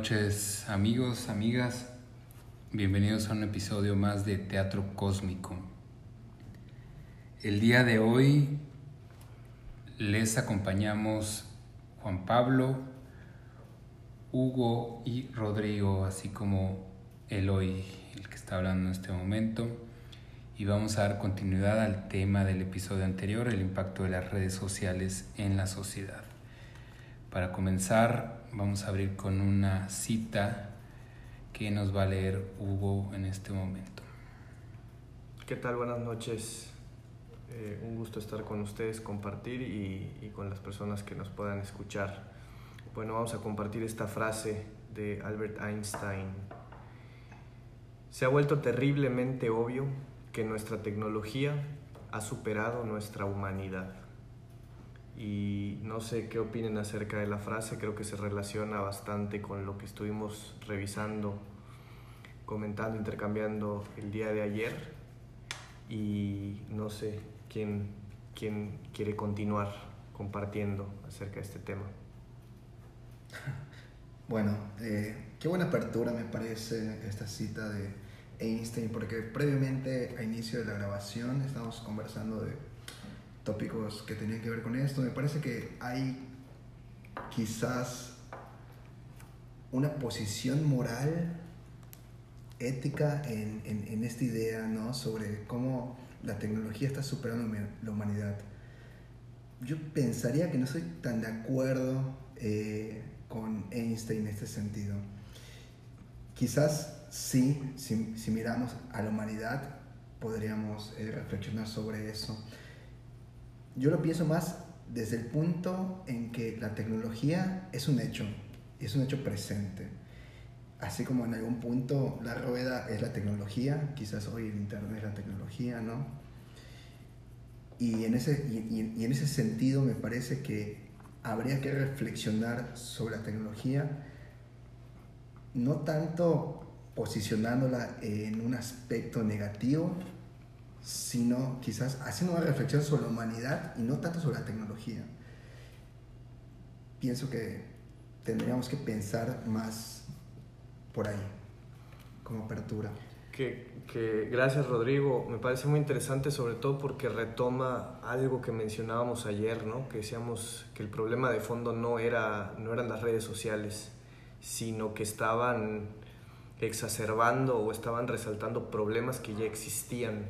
Noches amigos, amigas. Bienvenidos a un episodio más de Teatro Cósmico. El día de hoy les acompañamos Juan Pablo, Hugo y Rodrigo, así como Eloy, el que está hablando en este momento. Y vamos a dar continuidad al tema del episodio anterior, el impacto de las redes sociales en la sociedad. Para comenzar, vamos a abrir con una cita que nos va a leer Hugo en este momento. ¿Qué tal? Buenas noches. Eh, un gusto estar con ustedes, compartir y, y, con las personas que nos puedan escuchar. Bueno, vamos a compartir esta frase de Albert Einstein. Se ha vuelto terriblemente obvio que nuestra tecnología ha superado nuestra humanidad y no sé qué opinen acerca de la frase, creo que se relaciona bastante con lo que estuvimos revisando, comentando, intercambiando el día de ayer y no sé quién, quién quiere continuar compartiendo acerca de este tema. Bueno, eh, qué buena apertura me parece esta cita de Einstein, porque previamente a inicio de la grabación estábamos conversando de tópicos que tenían que ver con esto. Me parece que hay quizás una posición moral, ética en, en, esta idea, ¿no? Sobre cómo la tecnología está superando la humanidad. Yo pensaría que no estoy tan de acuerdo eh, con Einstein en este sentido. Quizás sí, si, si miramos a la humanidad, podríamos eh, reflexionar sobre eso yo lo pienso más desde el punto en que la tecnología es un hecho, es un hecho presente. Así como en algún punto la rueda es la tecnología, quizás hoy el Internet es la tecnología, ¿no? Y en ese, y, y en ese sentido me parece que habría que reflexionar sobre la tecnología, no tanto posicionándola en un aspecto negativo, sino quizás haciendo una reflexión sobre la humanidad y no tanto sobre la tecnología. Pienso que tendríamos que pensar más por ahí, como apertura. Que, que, gracias Rodrigo, me parece muy interesante sobre todo porque retoma algo que mencionábamos ayer, ¿no? que decíamos que el problema de fondo no, era, no eran las redes sociales, sino que estaban exacerbando o estaban resaltando problemas que ya existían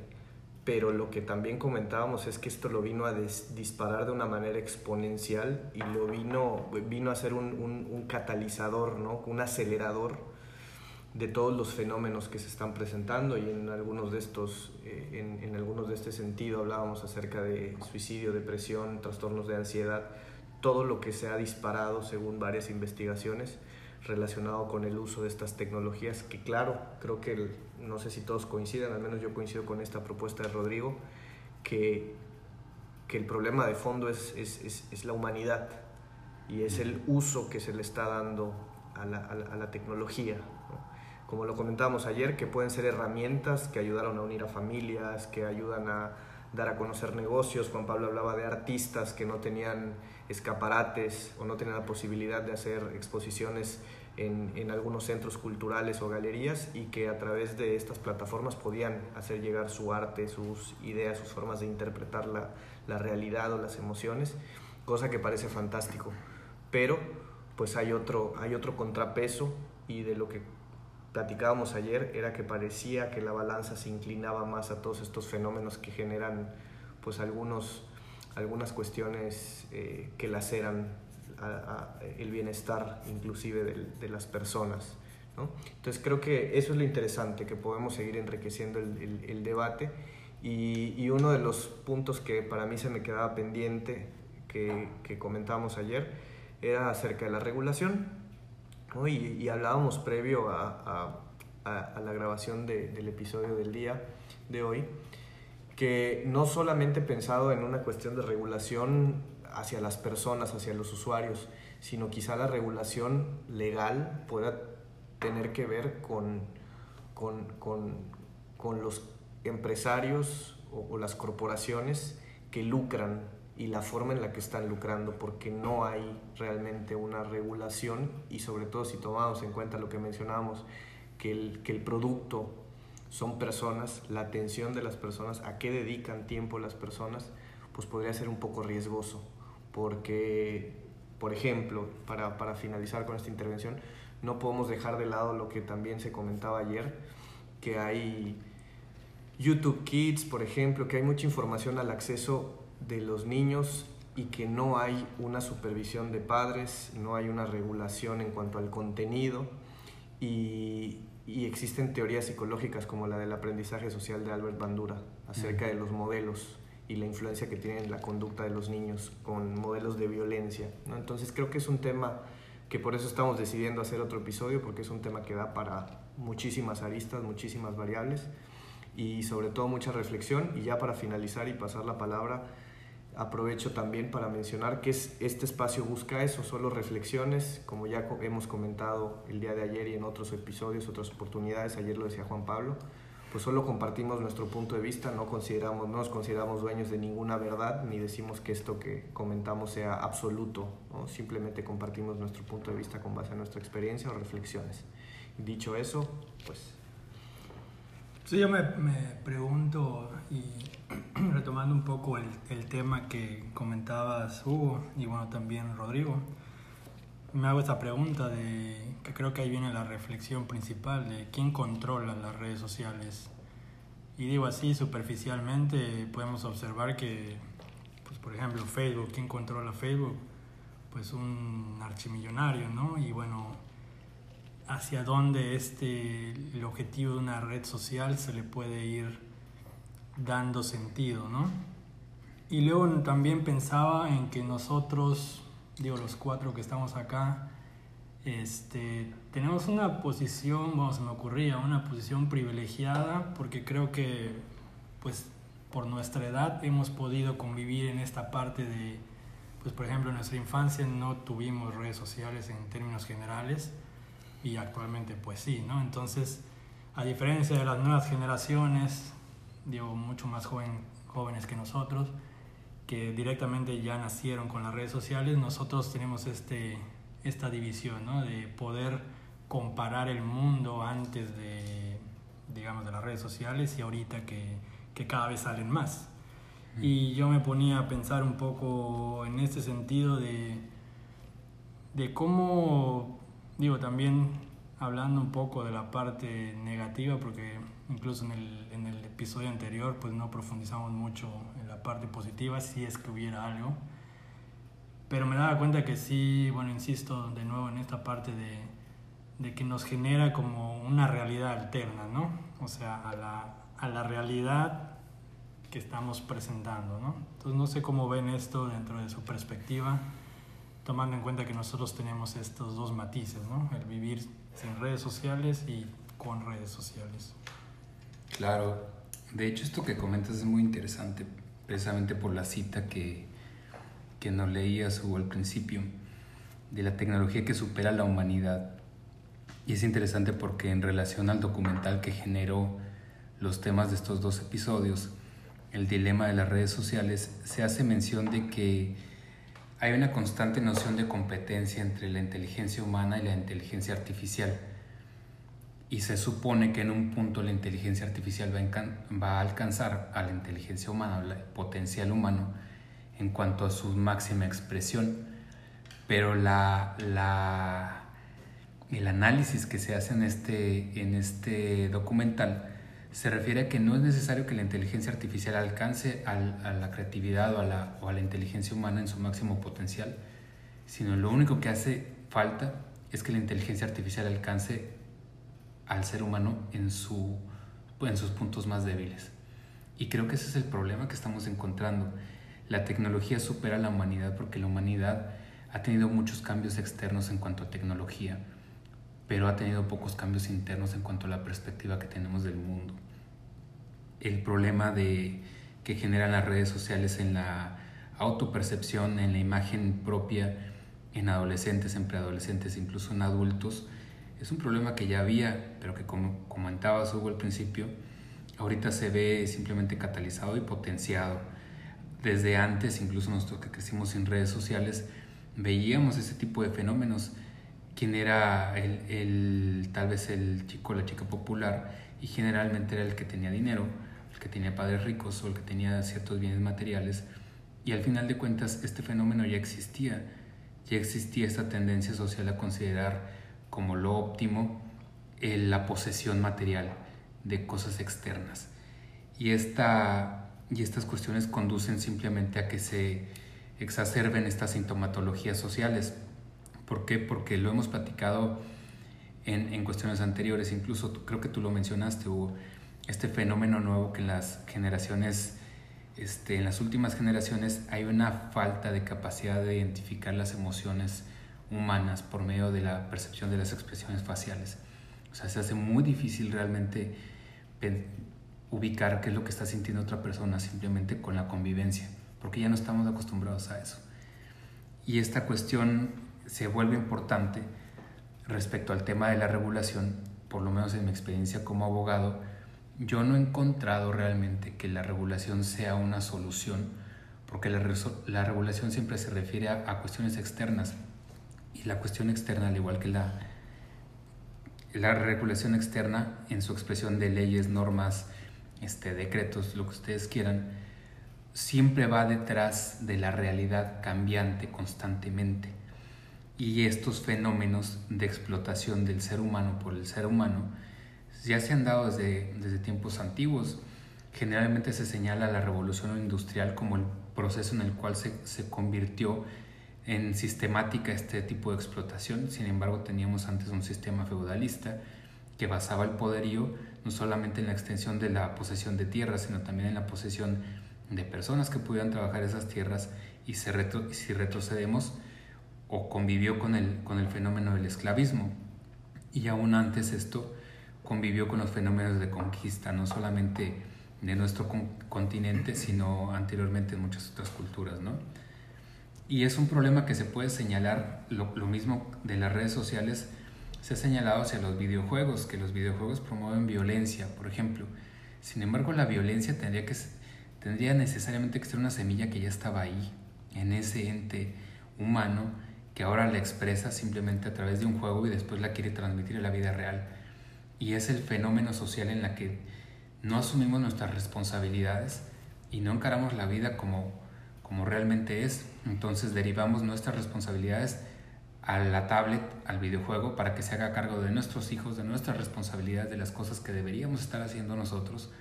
pero lo que también comentábamos es que esto lo vino a disparar de una manera exponencial y lo vino, vino a ser un, un, catalizador, ¿no? un acelerador de todos los fenómenos que se están presentando y en algunos de estos, eh, en, en, algunos de este sentido hablábamos acerca de suicidio, depresión, trastornos de ansiedad, todo lo que se ha disparado según varias investigaciones relacionado con el uso de estas tecnologías, que claro, creo que no sé si todos coinciden, al menos yo coincido con esta propuesta de Rodrigo, que, que el problema de fondo es, es, es, la humanidad y es el uso que se le está dando a la, a la, tecnología. Como lo comentábamos ayer, que pueden ser herramientas que ayudaron a unir a familias, que ayudan a dar a conocer negocios. Juan Pablo hablaba de artistas que no tenían escaparates o no tenían la posibilidad de hacer exposiciones en, en, algunos centros culturales o galerías y que a través de estas plataformas podían hacer llegar su arte, sus ideas, sus formas de interpretar la, la realidad o las emociones, cosa que parece fantástico. Pero pues hay otro, hay otro contrapeso y de lo que platicábamos ayer era que parecía que la balanza se inclinaba más a todos estos fenómenos que generan pues algunos, algunas cuestiones eh, que laceran a, el bienestar inclusive de, de las personas. ¿no? Entonces creo que eso es lo interesante, que podemos seguir enriqueciendo el, el, el debate y, y, uno de los puntos que para mí se me quedaba pendiente que, que comentábamos ayer era acerca de la regulación y, hablábamos previo a, la grabación del episodio del día de hoy, que no solamente pensado en una cuestión de regulación hacia las personas, hacia los usuarios, sino quizá la regulación legal pueda tener que ver con, con, los empresarios o, las corporaciones que lucran y la forma en la que están lucrando, porque no hay realmente una regulación y sobre todo si tomamos en cuenta lo que mencionábamos, que el, que el producto son personas, la atención de las personas, a qué dedican tiempo las personas, pues podría ser un poco riesgoso, porque, por ejemplo, para, para finalizar con esta intervención, no podemos dejar de lado lo que también se comentaba ayer, que hay YouTube Kids, por ejemplo, que hay mucha información al acceso de los niños y que no hay una supervisión de padres, no hay una regulación en cuanto al contenido y, y existen teorías psicológicas como la del aprendizaje social de Albert Bandura acerca de los modelos y la influencia que tienen la conducta de los niños con modelos de violencia. ¿no? Entonces creo que es un tema que por eso estamos decidiendo hacer otro episodio, porque es un tema que da para muchísimas aristas, muchísimas variables y sobre todo mucha reflexión. Y ya para finalizar y pasar la palabra, aprovecho también para mencionar que es, este espacio busca eso, solo reflexiones, como ya hemos comentado el día de ayer y en otros episodios, otras oportunidades, ayer lo decía Juan Pablo, pues solo compartimos nuestro punto de vista, no, consideramos, no nos consideramos dueños de ninguna verdad, ni decimos que esto que comentamos sea absoluto, simplemente compartimos nuestro punto de vista con base a nuestra experiencia o reflexiones. Dicho eso, pues... Sí, yo me, me pregunto y retomando un poco el, el, tema que comentabas Hugo y bueno también Rodrigo, me hago esta pregunta de que creo que ahí viene la reflexión principal de quién controla las redes sociales. Y digo así superficialmente podemos observar que, pues por ejemplo Facebook, ¿quién controla Facebook? Pues un archimillonario, ¿no? Y bueno, hacia dónde este, el objetivo de una red social se le puede ir dando sentido, ¿no? Y luego también pensaba en que nosotros, digo, los cuatro que estamos acá, este, tenemos una posición, bueno, me ocurría, una posición privilegiada, porque creo que, pues, por nuestra edad hemos podido convivir en esta parte de, pues, por ejemplo, en nuestra infancia no tuvimos redes sociales en términos generales, y actualmente, pues sí, ¿no? Entonces, a diferencia de las nuevas generaciones, digo, mucho más joven, jóvenes que nosotros, que directamente ya nacieron con las redes sociales, nosotros tenemos este, esta división, ¿no? De poder comparar el mundo antes de, digamos, de las redes sociales y ahorita que, que cada vez salen más. Y yo me ponía a pensar un poco en este sentido de, de cómo, digo, también hablando un poco de la parte negativa, porque incluso en el, en el episodio anterior pues no profundizamos mucho parte positiva, si es que hubiera algo. Pero me daba cuenta que sí, bueno, insisto de nuevo en esta parte de, de que nos genera como una realidad alterna, ¿no? O sea, a la, a la realidad que estamos presentando, ¿no? Entonces no sé cómo ven esto dentro de su perspectiva, tomando en cuenta que nosotros tenemos estos dos matices, ¿no? El vivir sin redes sociales y con redes sociales. Claro, de hecho esto que comentas es muy interesante, precisamente por la cita que, que nos leías Hugo al principio, de la tecnología que supera la humanidad. Y es interesante porque en relación al documental que generó los temas de estos dos episodios, el dilema de las redes sociales, se hace mención de que hay una constante noción de competencia entre la inteligencia humana y la inteligencia artificial y se supone que en un punto la inteligencia artificial va a alcanzar a la inteligencia humana, al potencial humano, en cuanto a su máxima expresión. Pero la, la, el análisis que se hace en este, en este documental se refiere a que no es necesario que la inteligencia artificial alcance a la creatividad o a la, o a la inteligencia humana en su máximo potencial, sino lo único que hace falta es que la inteligencia artificial alcance al ser humano en, su, en sus puntos más débiles. Y creo que ese es el problema que estamos encontrando. La tecnología supera a la humanidad porque la humanidad ha tenido muchos cambios externos en cuanto a tecnología, pero ha tenido pocos cambios internos en cuanto a la perspectiva que tenemos del mundo. El problema de, que generan las redes sociales en la autopercepción, en la imagen propia, en adolescentes, en preadolescentes, incluso en adultos, es un problema que ya había, pero que como comentabas Hugo al principio, ahorita se ve simplemente catalizado y potenciado. desde antes, incluso nosotros que crecimos sin redes sociales, veíamos ese tipo de fenómenos. Quién era el, el, tal vez el chico o la chica popular y generalmente era el que tenía dinero, el que tenía padres ricos o el que tenía ciertos bienes materiales. Y al final de cuentas este fenómeno ya existía, ya existía esta tendencia social a considerar como lo óptimo la posesión material de cosas externas. Y, esta, y estas cuestiones conducen simplemente a que se exacerben estas sintomatologías sociales. ¿Por qué? Porque lo hemos platicado en, en cuestiones anteriores, incluso creo que tú lo mencionaste, hubo este fenómeno nuevo que en las generaciones, este, en las últimas generaciones hay una falta de capacidad de identificar las emociones humanas por medio de la percepción de las expresiones faciales. O sea, se hace muy difícil realmente ubicar qué es lo que está sintiendo otra persona simplemente con la convivencia, porque ya no estamos acostumbrados a eso. Y esta cuestión se vuelve importante respecto al tema de la regulación, por lo menos en mi experiencia como abogado, yo no he encontrado realmente que la regulación sea una solución, porque la, la regulación siempre se refiere a, cuestiones externas. Y la cuestión externa, al igual que la, la regulación externa, en su expresión de leyes, normas, este, decretos, lo que ustedes quieran, siempre va detrás de la realidad cambiante constantemente. Y estos fenómenos de explotación del ser humano por el ser humano ya se han dado desde, desde tiempos antiguos. Generalmente se señala la revolución industrial como el proceso en el cual se, se convirtió en sistemática este tipo de explotación. Sin embargo, teníamos antes un sistema feudalista que basaba el poderío no solamente en la extensión de la posesión de tierras, sino también en la posesión de personas que pudieran trabajar esas tierras y si retrocedemos, o convivió con el, con el fenómeno del esclavismo. Y aún antes esto convivió con los fenómenos de conquista, no solamente de nuestro continente, sino anteriormente en muchas otras culturas, ¿no? Y es un problema que se puede señalar, lo, mismo de las redes sociales, se ha señalado hacia los videojuegos, que los videojuegos promueven violencia, por ejemplo. Sin embargo, la violencia tendría, que, tendría necesariamente que ser una semilla que ya estaba ahí, en ese ente humano, que ahora la expresa simplemente a través de un juego y después la quiere transmitir a la vida real. Y es el fenómeno social en la que no asumimos nuestras responsabilidades y no encaramos la vida como, como realmente es. Entonces derivamos nuestras responsabilidades a la tablet, al videojuego, para que se haga cargo de nuestros hijos, de nuestras responsabilidades, de las cosas que deberíamos estar haciendo nosotros,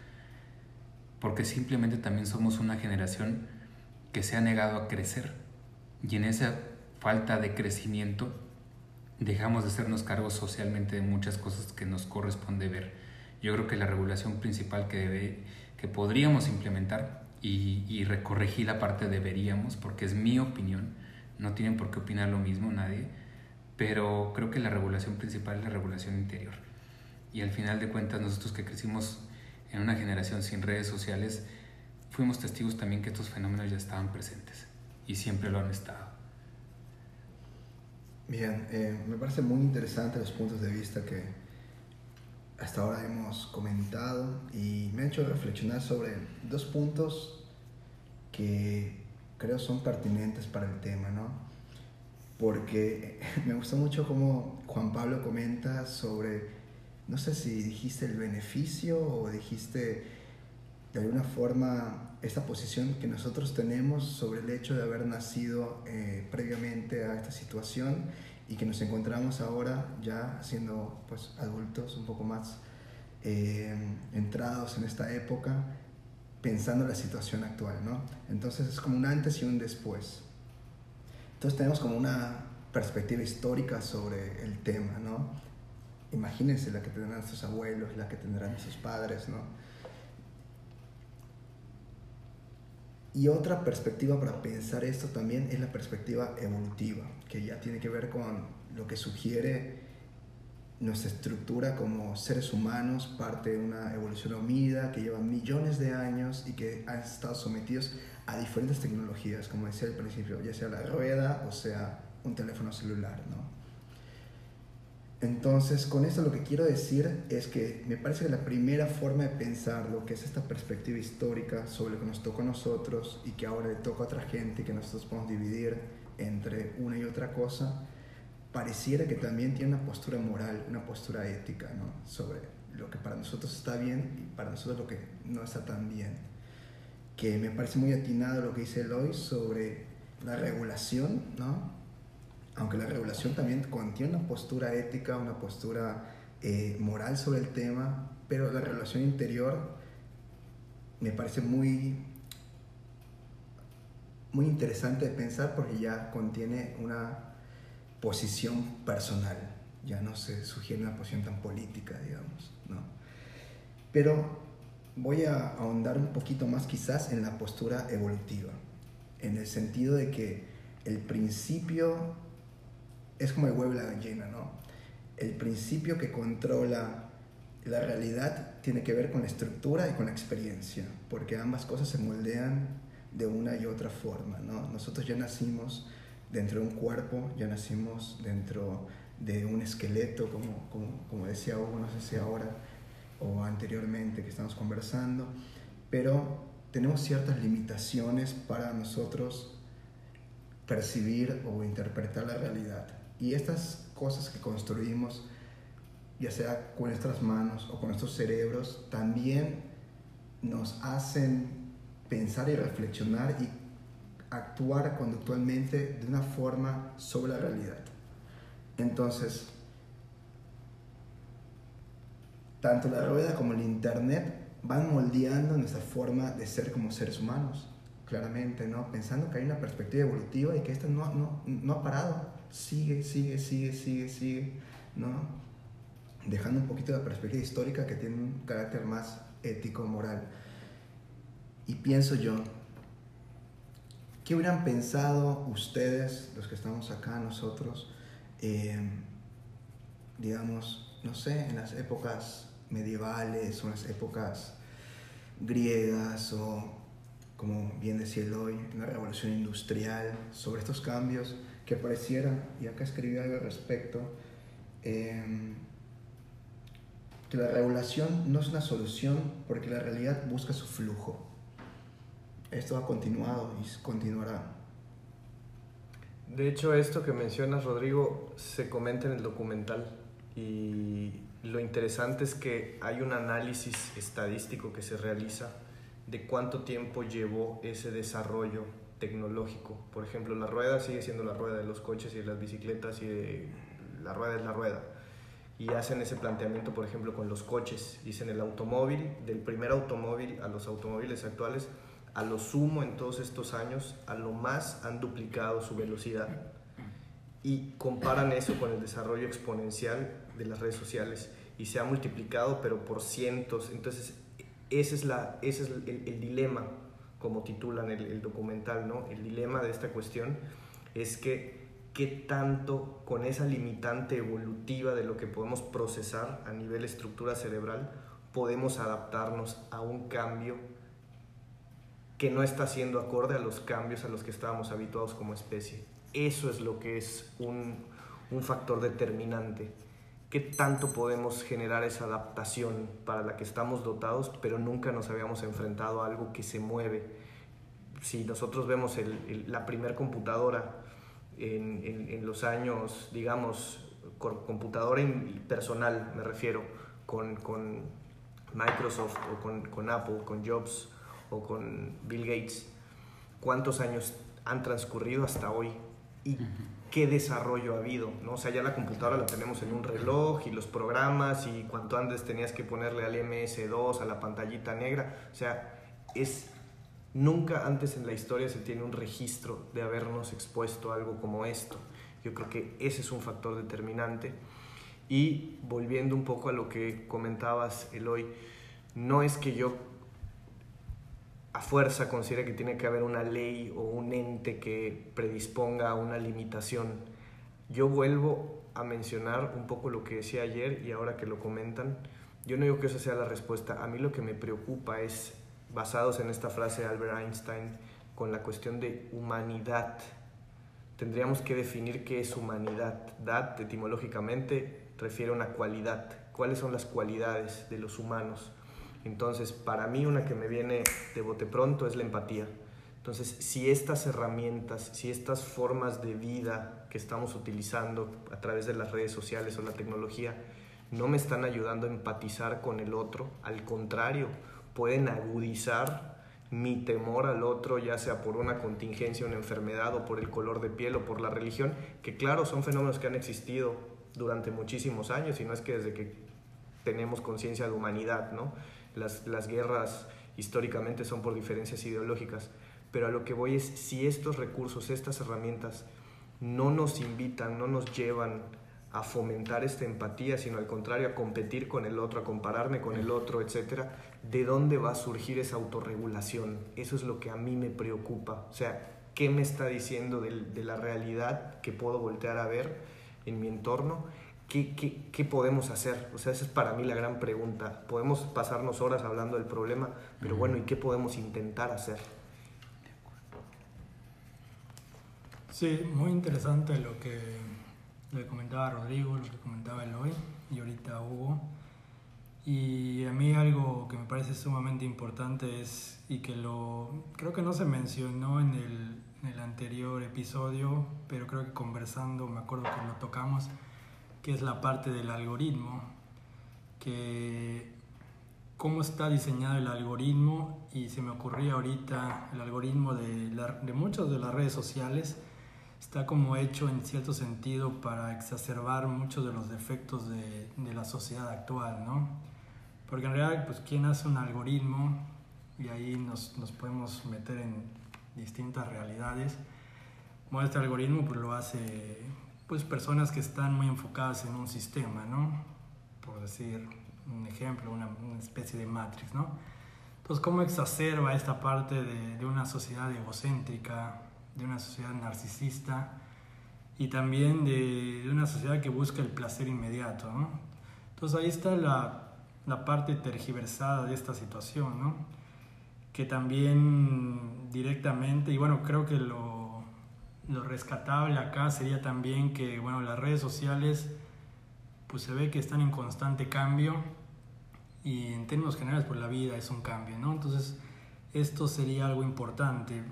porque simplemente también somos una generación que se ha negado a crecer y en esa falta de crecimiento dejamos de hacernos cargo socialmente de muchas cosas que nos corresponde ver. Yo creo que la regulación principal que, debe, que podríamos implementar y, y recorregir la parte deberíamos, porque es mi opinión, no tienen por qué opinar lo mismo nadie, pero creo que la regulación principal es la regulación interior. Y al final de cuentas nosotros que crecimos en una generación sin redes sociales, fuimos testigos también que estos fenómenos ya estaban presentes y siempre lo han estado. Bien, eh, me parece muy interesante los puntos de vista que hasta ahora hemos comentado y me ha hecho reflexionar sobre dos puntos que creo son pertinentes para el tema, ¿no? Porque me gustó mucho como Juan Pablo comenta sobre, no sé si dijiste el beneficio o dijiste de alguna forma esta posición que nosotros tenemos sobre el hecho de haber nacido eh, previamente a esta situación y que nos encontramos ahora ya siendo pues adultos un poco más eh, entrados en esta época pensando en la situación actual, ¿no? Entonces es como un antes y un después. Entonces tenemos como una perspectiva histórica sobre el tema, ¿no? Imagínense la que tendrán nuestros abuelos, la que tendrán nuestros padres, ¿no? Y otra perspectiva para pensar esto también es la perspectiva evolutiva, que ya tiene que ver con lo que sugiere nuestra estructura como seres humanos parte de una evolución unida que lleva millones de años y que han estado sometidos a diferentes tecnologías, como decía al principio, ya sea la rueda o sea un teléfono celular. ¿no? Entonces, con esto lo que quiero decir es que me parece que la primera forma de pensar lo que es esta perspectiva histórica sobre lo que nos tocó a nosotros y que ahora le toca a otra gente y que nosotros podemos dividir entre una y otra cosa, pareciera que también tiene una postura moral, una postura ética, ¿no? Sobre lo que para nosotros está bien y para nosotros lo que no está tan bien. Que me parece muy atinado lo que dice Eloy sobre la regulación, ¿no? Aunque la regulación también contiene una postura ética, una postura eh, moral sobre el tema, pero la regulación interior me parece muy, muy interesante de pensar porque ya contiene una posición personal, ya no se sugiere una posición tan política, digamos, ¿no? Pero voy a ahondar un poquito más quizás en la postura evolutiva, en el sentido de que el principio es como el huevo y la gallina, ¿no? El principio que controla la realidad tiene que ver con la estructura y con la experiencia, porque ambas cosas se moldean de una y otra forma, ¿no? Nosotros ya nacimos dentro de un cuerpo, ya nacimos dentro de un esqueleto, como, como, como decía Hugo, no sé si ahora o anteriormente que estamos conversando, pero tenemos ciertas limitaciones para nosotros percibir o interpretar la realidad. Y estas cosas que construimos, ya sea con nuestras manos o con nuestros cerebros, también nos hacen pensar y reflexionar y actuar conductualmente de una forma sobre la realidad. Entonces, tanto la rueda como el Internet van moldeando nuestra forma de ser como seres humanos, claramente, ¿no? Pensando que hay una perspectiva evolutiva y que esta no, no, no ha parado sigue, sigue, sigue, sigue, sigue, ¿no? Dejando un poquito la perspectiva histórica que tiene un carácter más ético, moral. Y pienso yo, ¿qué hubieran pensado ustedes, los que estamos acá, nosotros, digamos, no sé, en las épocas medievales o en las épocas griegas o, como bien decía hoy, en la revolución industrial, sobre estos cambios? Que pareciera, y acá escribí algo al respecto, em, que la regulación no es una solución porque la realidad busca su flujo. Esto ha continuado y continuará. De hecho, esto que mencionas, Rodrigo, se comenta en el documental y lo interesante es que hay un análisis estadístico que se realiza de cuánto tiempo llevó ese desarrollo tecnológico. Por ejemplo, la rueda sigue siendo la rueda de los coches y de las bicicletas y la rueda es la rueda. Y hacen ese planteamiento, por ejemplo, con los coches. Dicen el automóvil, del primer automóvil a los automóviles actuales, a lo sumo en todos estos años, a lo más han duplicado su velocidad. Y comparan eso con el desarrollo exponencial de las redes sociales. Y se ha multiplicado, pero por cientos. Entonces, ese es, la, ese es el, el dilema como titulan el, documental, ¿no? El dilema de esta cuestión es que qué tanto con esa limitante evolutiva de lo que podemos procesar a nivel estructura cerebral podemos adaptarnos a un cambio que no está siendo acorde a los cambios a los que estábamos habituados como especie. Eso es lo que es un, un factor determinante. ¿Qué tanto podemos generar esa adaptación para la que estamos dotados, pero nunca nos habíamos enfrentado a algo que se mueve? Si nosotros vemos la primer computadora en, los años, digamos, computadora personal, me refiero, con, Microsoft o con, con Apple, con Jobs o con Bill Gates, ¿cuántos años han transcurrido hasta hoy? ¿Y qué desarrollo ha habido, ¿no? O sea, ya la computadora la tenemos en un reloj y los programas y cuanto antes tenías que ponerle al MS2, a la pantallita negra, o sea, es nunca antes en la historia se tiene un registro de habernos expuesto a algo como esto. Yo creo que ese es un factor determinante. Y volviendo un poco a lo que comentabas, Eloy, no es que yo a fuerza considera que tiene que haber una ley o un ente que predisponga a una limitación. Yo vuelvo a mencionar un poco lo que decía ayer y ahora que lo comentan, yo no digo que esa sea la respuesta. A mí lo que me preocupa es, basados en esta frase de Albert Einstein, con la cuestión de humanidad. Tendríamos que definir qué es humanidad. Dat, etimológicamente, refiere a una cualidad. ¿Cuáles son las cualidades de los humanos? Entonces, para mí una que me viene de bote pronto es la empatía. Entonces, si estas herramientas, si estas formas de vida que estamos utilizando a través de las redes sociales o la tecnología no me están ayudando a empatizar con el otro, al contrario, pueden agudizar mi temor al otro, ya sea por una contingencia, una enfermedad o por el color de piel o por la religión, que claro, son fenómenos que han existido durante muchísimos años y no es que desde que tenemos conciencia de humanidad, ¿no? Las, las guerras históricamente son por diferencias ideológicas, pero a lo que voy es si estos recursos, estas herramientas no nos invitan, no nos llevan a fomentar esta empatía, sino al contrario, a competir con el otro, a compararme con el otro, etcétera, ¿de dónde va a surgir esa autorregulación? Eso es lo que a mí me preocupa. O sea, ¿qué me está diciendo de, de la realidad que puedo voltear a ver en mi entorno? ¿Qué, ¿Qué, qué, podemos hacer? O sea, esa es para mí la gran pregunta. Podemos pasarnos horas hablando del problema, pero bueno, ¿y qué podemos intentar hacer? Sí, muy interesante lo que, que comentaba Rodrigo, lo que comentaba Eloy y ahorita Hugo. Y a mí algo que me parece sumamente importante es, y que lo creo que no se mencionó en el, en el anterior episodio, pero creo que conversando me acuerdo que lo tocamos, que es la parte del algoritmo, que cómo está diseñado el algoritmo y se me ocurría ahorita el algoritmo de, la, de muchas de las redes sociales está como hecho en cierto sentido para exacerbar muchos de los defectos de, la sociedad actual, ¿no? Porque en realidad, pues, ¿quién hace un algoritmo? Y ahí nos, nos podemos meter en distintas realidades. Bueno, este algoritmo pues, lo hace pues, personas que están muy enfocadas en un sistema, ¿no? Por decir un ejemplo, una, especie de matrix, ¿no? Entonces, ¿cómo exacerba esta parte de, una sociedad egocéntrica, de una sociedad narcisista y también de, de, una sociedad que busca el placer inmediato. ¿no? Entonces ahí está la, la, parte tergiversada de esta situación, ¿no? que también directamente, y bueno, creo que lo, lo, rescatable acá sería también que bueno, las redes sociales pues se ve que están en constante cambio y en términos generales pues la vida es un cambio, ¿no? Entonces esto sería algo importante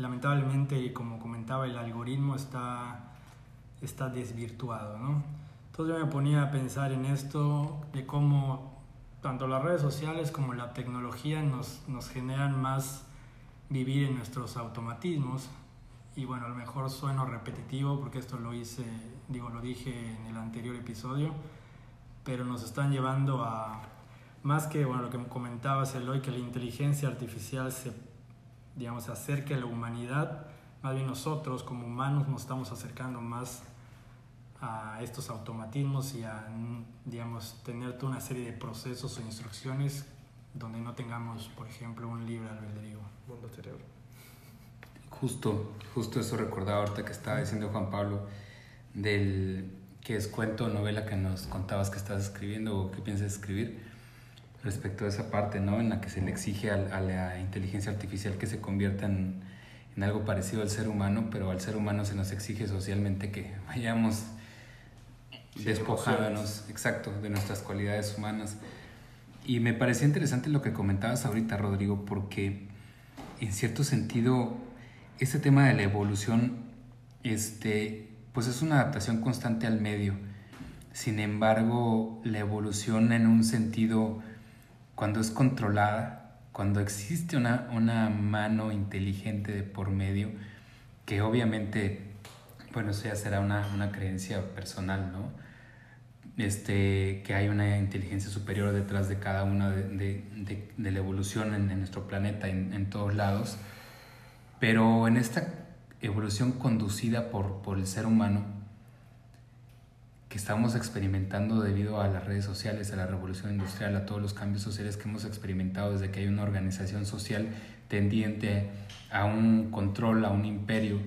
lamentablemente, como comentaba, el algoritmo está, está desvirtuado, ¿no? Entonces yo me ponía a pensar en esto, de cómo tanto las redes sociales como la tecnología nos, nos generan más vivir en nuestros automatismos. Y bueno, a lo mejor sueno repetitivo porque esto lo hice, digo, lo dije en el anterior episodio, pero nos están llevando a, más que, bueno, lo que comentabas, Eloy, que la inteligencia artificial se digamos, se acerque a la humanidad, más bien nosotros como humanos nos estamos acercando más a estos automatismos y a, digamos, tener toda una serie de procesos o instrucciones donde no tengamos, por ejemplo, un libre albedrío. Mundo cerebro. Justo, justo eso recordaba ahorita que estaba diciendo Juan Pablo del que es cuento o novela que nos contabas que estás escribiendo o que piensas escribir respecto a esa parte, ¿no? En la que se le exige a, a la inteligencia artificial que se convierta en, en, algo parecido al ser humano, pero al ser humano se nos exige socialmente que vayamos sí, despojándonos, exacto, de nuestras cualidades humanas. Y me parecía interesante lo que comentabas ahorita, Rodrigo, porque en cierto sentido este tema de la evolución, este, pues es una adaptación constante al medio. Sin embargo, la evolución en un sentido cuando es controlada, cuando existe una, una mano inteligente de por medio, que obviamente, bueno, eso ya será una, una creencia personal, ¿no? Este, que hay una inteligencia superior detrás de cada una de, de, la evolución en, en, nuestro planeta, en, en todos lados, pero en esta evolución conducida por, por el ser humano, que estamos experimentando debido a las redes sociales, a la revolución industrial, a todos los cambios sociales que hemos experimentado desde que hay una organización social tendiente a un control, a un imperio,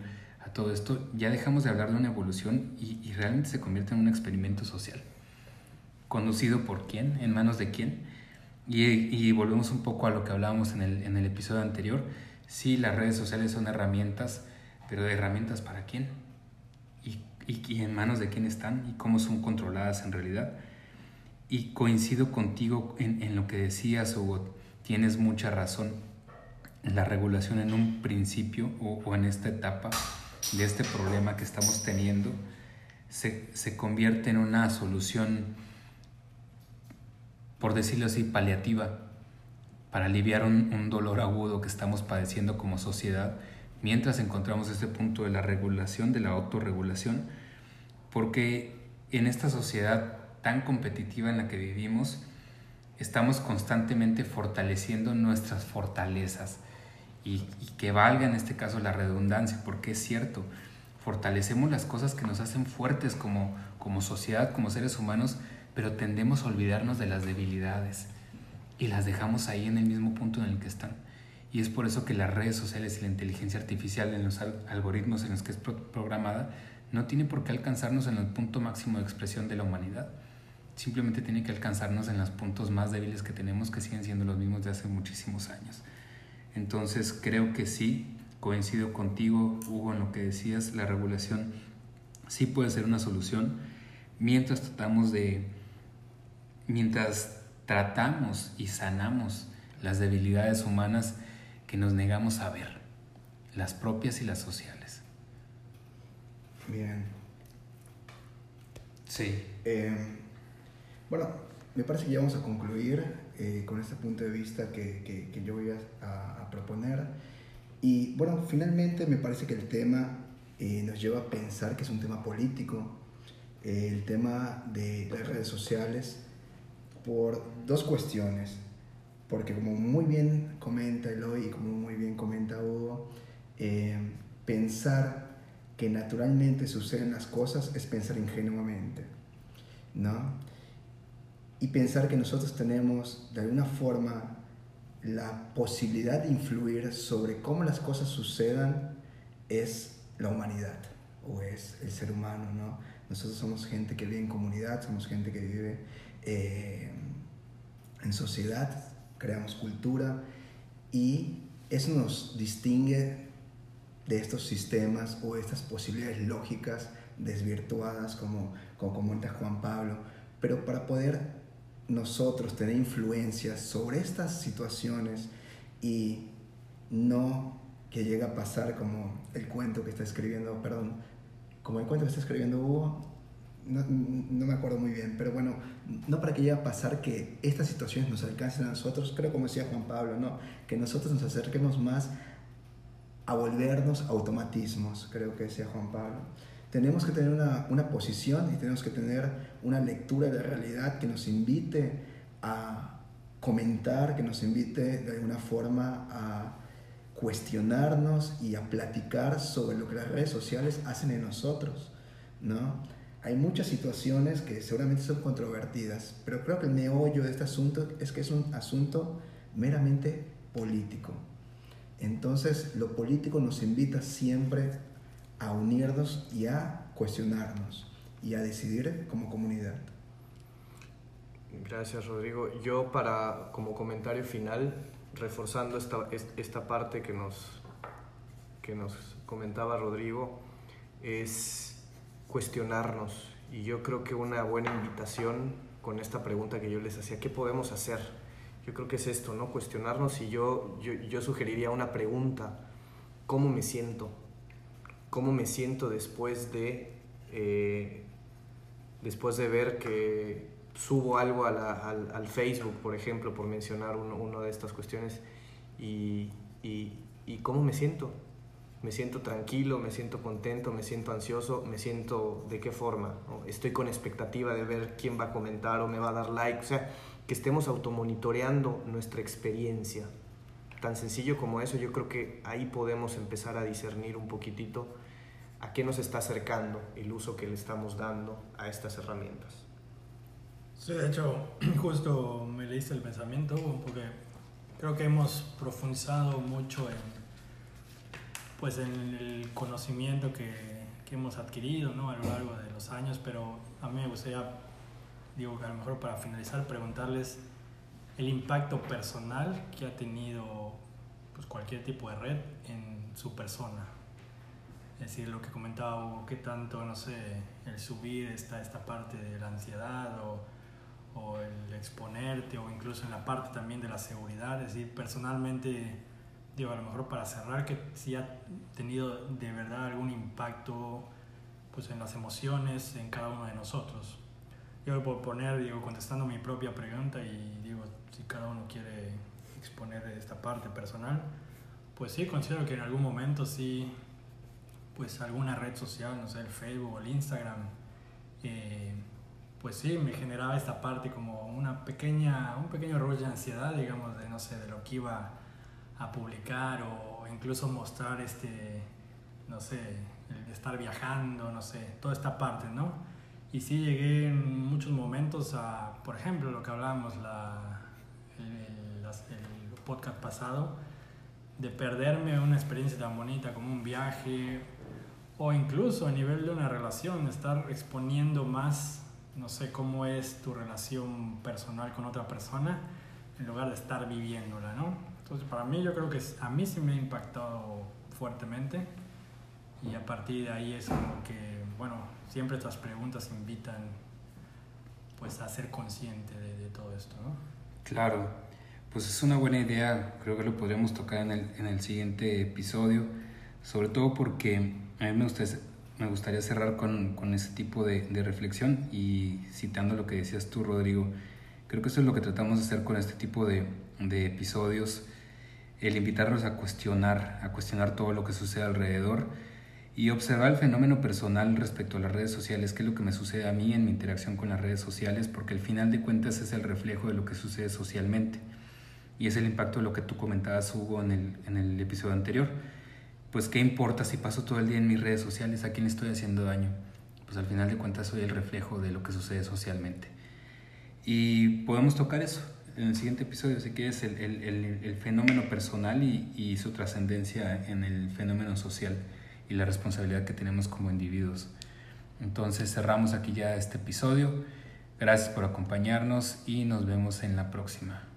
a todo esto, ya dejamos de hablar de una evolución y, realmente se convierte en un experimento social. ¿Conducido por quién? ¿En manos de quién? Y, y volvemos un poco a lo que hablábamos en el, en el episodio anterior. Sí, las redes sociales son herramientas, pero herramientas para quién? y, en manos de quién están y cómo son controladas en realidad. Y coincido contigo en, lo que decías, Hugo, tienes mucha razón. La regulación en un principio o, en esta etapa de este problema que estamos teniendo se, se convierte en una solución, por decirlo así, paliativa, para aliviar un, dolor agudo que estamos padeciendo como sociedad mientras encontramos este punto de la regulación, de la autorregulación, porque en esta sociedad tan competitiva en la que vivimos, estamos constantemente fortaleciendo nuestras fortalezas. Y, que valga en este caso la redundancia, porque es cierto, fortalecemos las cosas que nos hacen fuertes como, como sociedad, como seres humanos, pero tendemos a olvidarnos de las debilidades y las dejamos ahí en el mismo punto en el que están. Y es por eso que las redes sociales y la inteligencia artificial en los algoritmos en los que es programada no tiene por qué alcanzarnos en el punto máximo de expresión de la humanidad. Simplemente tiene que alcanzarnos en los puntos más débiles que tenemos que siguen siendo los mismos de hace muchísimos años. Entonces creo que sí, coincido contigo, Hugo, en lo que decías, la regulación sí puede ser una solución mientras tratamos de, mientras tratamos y sanamos las debilidades humanas que nos negamos a ver, las propias y las sociales. Bien. Sí. Em, bueno, me parece que ya vamos a concluir eh, con este punto de vista que, que, yo voy a, a, proponer. Y bueno, finalmente me parece que el tema eh, nos lleva a pensar que es un tema político, eh, el tema de las redes sociales, por dos cuestiones porque como muy bien comenta Eloy y como muy bien comenta Hugo, eh, pensar que naturalmente suceden las cosas es pensar ingenuamente, ¿no? Y pensar que nosotros tenemos de alguna forma la posibilidad de influir sobre cómo las cosas sucedan es la humanidad o es el ser humano, ¿no? Nosotros somos gente que vive en comunidad, somos gente que vive eh, en sociedad, creamos cultura y eso nos distingue de estos sistemas o estas posibilidades lógicas desvirtuadas como, como Juan Pablo. Pero para poder nosotros tener influencia sobre estas situaciones y no que llegue a pasar como el cuento que está escribiendo, perdón, como el cuento que está escribiendo Hugo, no, no, me acuerdo muy bien, pero bueno, no para que llegue a pasar que estas situaciones nos alcancen a nosotros, creo como decía Juan Pablo, ¿no? que nosotros nos acerquemos más a volvernos automatismos, creo que decía Juan Pablo. Tenemos que tener una, una posición y tenemos que tener una lectura de realidad que nos invite a comentar, que nos invite de alguna forma a cuestionarnos y a platicar sobre lo que las redes sociales hacen en nosotros, ¿no? Hay muchas situaciones que seguramente son controvertidas, pero creo que el meollo de este asunto es que es un asunto meramente político. Entonces, lo político nos invita siempre a unirnos y a cuestionarnos y a decidir como comunidad. Gracias, Rodrigo. Yo para como comentario final, reforzando esta, esta parte que nos, que nos comentaba Rodrigo, es cuestionarnos. Y yo creo que una buena invitación con esta pregunta que yo les hacía, ¿qué podemos hacer? Yo creo que es esto, ¿no? Cuestionarnos y yo, yo, sugeriría una pregunta, ¿cómo me siento? ¿Cómo me siento después de, eh, después de ver que subo algo al, al, Facebook, por ejemplo, por mencionar una de estas cuestiones? Y, y cómo me siento? Me siento tranquilo, me siento contento, me siento ansioso, me siento de qué forma. Estoy con expectativa de ver quién va a comentar o me va a dar like. O sea, que estemos automonitoreando nuestra experiencia. Tan sencillo como eso, yo creo que ahí podemos empezar a discernir un poquitito a qué nos está acercando el uso que le estamos dando a estas herramientas. Sí, de hecho, justo me leíste el pensamiento, porque creo que hemos profundizado mucho en pues en el conocimiento que, que hemos adquirido ¿no? a lo largo de los años, pero a mí me gustaría, digo que a lo mejor para finalizar, preguntarles el impacto personal que ha tenido pues, cualquier tipo de red en su persona. Es decir, lo que comentaba Hugo, qué tanto, no sé, el subir está esta parte de la ansiedad o, o el exponerte o incluso en la parte también de la seguridad. Es decir, personalmente, digo, a lo mejor para cerrar, que si ha tenido de verdad algún impacto pues en las emociones en cada uno de nosotros. Yo puedo poner, digo, contestando mi propia pregunta y digo, si cada uno quiere exponer esta parte personal, pues sí, considero que en algún momento sí, pues alguna red social, no sé, el Facebook o el Instagram, eh, pues sí, me generaba esta parte como una pequeña, un pequeño rollo de ansiedad, digamos, de no sé, de lo que iba a publicar o incluso mostrar este, no sé, el estar viajando, no sé, toda esta parte, ¿no? Y sí llegué en muchos momentos a, por ejemplo, lo que hablábamos la, el, el podcast pasado, de perderme una experiencia tan bonita como un viaje o incluso a nivel de una relación, estar exponiendo más, no sé cómo es tu relación personal con otra persona, en lugar de estar viviéndola, ¿no? Entonces, para mí yo creo que a mí sí me ha impactado fuertemente. Y a partir de ahí es como que, bueno, siempre estas preguntas invitan pues a ser consciente de, todo esto, ¿no? Claro, pues es una buena idea, creo que lo podríamos tocar en el, en el siguiente episodio, sobre todo porque a mí me gustaría, me gustaría cerrar con, con ese tipo de, reflexión. Y citando lo que decías tú, Rodrigo, creo que eso es lo que tratamos de hacer con este tipo de episodios, el invitarlos a cuestionar, a cuestionar todo lo que sucede alrededor y observar el fenómeno personal respecto a las redes sociales, qué es lo que me sucede a mí en mi interacción con las redes sociales, porque al final de cuentas es el reflejo de lo que sucede socialmente. Y es el impacto de lo que tú comentabas, Hugo, en el, en el episodio anterior. Pues, ¿qué importa si paso todo el día en mis redes sociales? ¿A quién estoy haciendo daño? Pues al final de cuentas soy el reflejo de lo que sucede socialmente. Y podemos tocar eso en el siguiente episodio, si quieres, el, el, el, el fenómeno personal y, y su trascendencia en el fenómeno social y la responsabilidad que tenemos como individuos. Entonces cerramos aquí ya este episodio. Gracias por acompañarnos y nos vemos en la próxima.